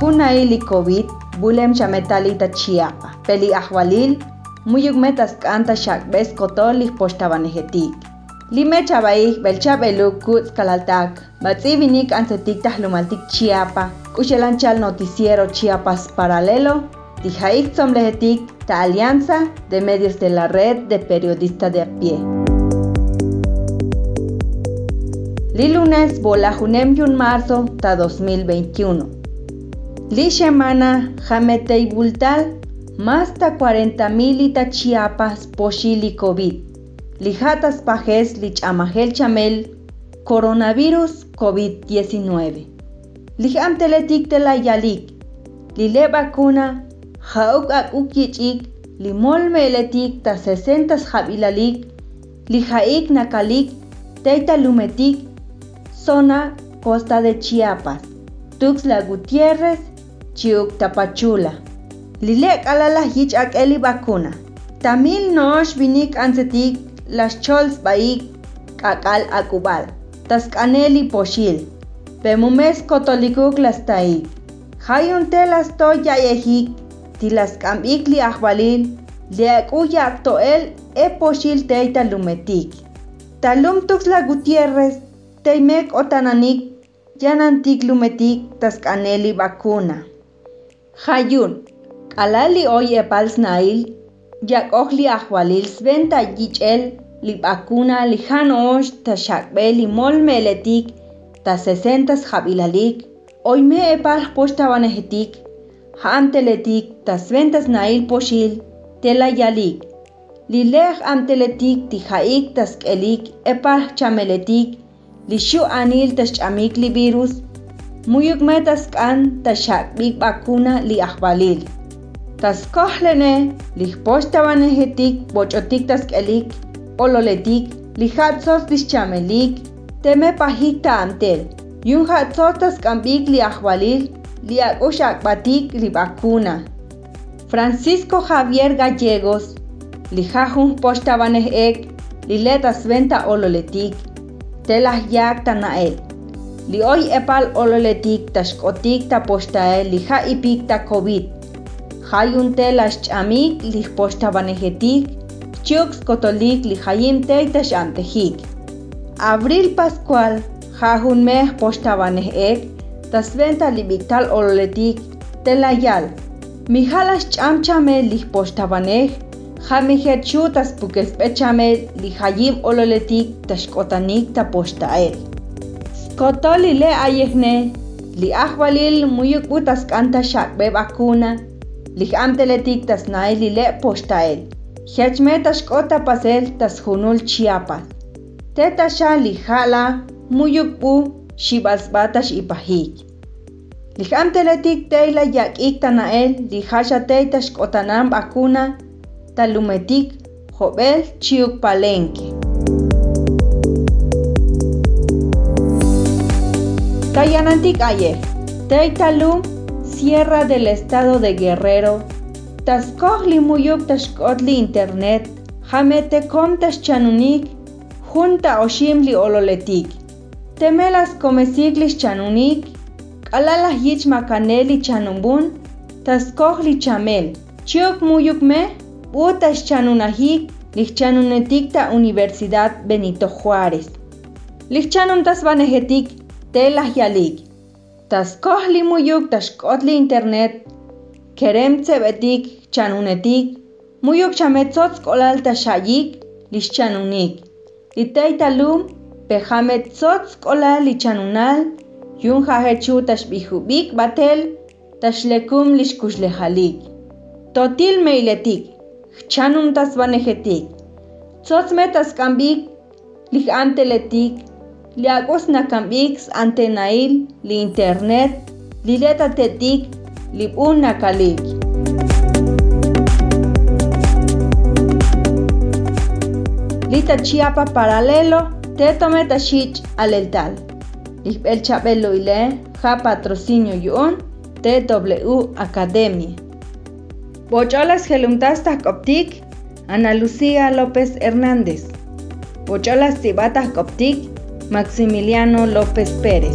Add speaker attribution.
Speaker 1: Junay li COVID bulem chametalita chiapa. Peli ahwalil muyuk metas kanta shakbes kotol poshtabanejetik. Lime chabaik belchabeluk kutz kalaltak. Batzi vinik antetik tahlumaltik chiapa. Kuchelanchal noticiero Chiapas Paralelo. Tijaik tzomlejetik ta Alianza de Medios de la Red de Periodistas de a pie. Li lunes bola junem marzo ta 2021. Li semana jametei bultal más ta 40 mil ita Chiapas poshili COVID. Li jatas pajes li chamajel chamel coronavirus COVID-19. Li amteletik de la yalik. Li le vacuna jauk ak ukichik li mol meletik ta 60 jabilalik. Li jaik nakalik teita lumetik zona costa de Chiapas, Tuxtla Gutiérrez, Chiuc Tapachula. Lilek alala hich ak eli vacuna. Tamil nosh vinik ansetik las chols baik kakal akubal. Taskaneli poshil. Pemumes kotolikuk las taik. Hayun telas to yayehik. Tilas kambik li ahbalil. Liak uyak toel e poshil teita lumetik. Talum Tuxtla Gutiérrez Teimek otananik yanantik lumetik taskaneli vacuna. Hayun, alali oy epals nail, yak ohli sventa yichel li vacuna li hanosh ta shakbe li mol meletik ta sesentas jabilalik, oy me epal posta vanejetik, hamteletik ta sventas nail poshil, tela yalik. Li lej amteletik ti jaik taskelik epal chameletik, li xu anil taxch'amik li virus muyuk me task'an taxakb'ik vacuna li ajbalil taskojlene li jpoxtabanejetik boch'otik task'elik ololetik li jatsos tixchamelik teme pajik ta'amtel yun jatsos task'amb'ik li ajbalil li ak'ux ak'b'atik li vacuna. Francisco Javier Gallegos li jajun poxtabanejek li le tasventa ololetik. Telas yak tanael. Li hoy epal ololetik tashkotik ta postael li ha ipik ta COVID. Hayun telas chamik li posta banejetik, chux kotolik li hayim tei tashantejik. Abril Pascual, hajun meh posta banejek, tasventa li biktal ololetik, telayal. Mijalas chamchame li posta banej, Jamijet chutas pukespechame li hayim ololetik tashkotanik ta Skotoli le ayehne li ahwalil muyuk utas kanta shakbe vacuna li amteletik tas nai li le postael. Hechme tashkota pasel tas hunul chiapas. Teta sha li jala muyuk pu shibasbatash ipahik. Li amteletik teila yakik tanael li hasha teitash kotanam vacuna Talumetik, Jobel, Chiuk Palenque. Tayanantik Ayer, Sierra del Estado de Guerrero, Tascohli Muyuk Tashkotli Internet, Jamete Comtas Chanunik, Junta Oshimli Ololetik, Temelas Comesiglis Chanunik, Alalas Yich Macaneli Chanumbun, Tascohli Chamel, Chiuk Muyuk Me, Utash chanunajik lichchanunetikta Universidad Benito Juárez. Lichchanun tas telas yalik. Tas kohli muyuk tas kotli internet. Kerem tsebetik chanunetik. Muyuk chametzotz kolal tashayik lichchanunik. Liteitalum pejametzotz kolal lichanunal. Yun jahechu tashbihubik batel. Tashlekum lishkushlejalik. Totil meiletik. chanum tas banejetik. Tzots metas kambik, lig anteletik, liagos na kambik ante nail, li internet, li leta tetik, li un na kalik. Lita chiapa paralelo, teto meta shich aleltal. El chabelo ile, ja patrocinio yun, TW Academia. Bocholas Gelumtastas Coptic, Ana Lucía López Hernández. Bocholas Tibatas Coptic, Maximiliano López Pérez.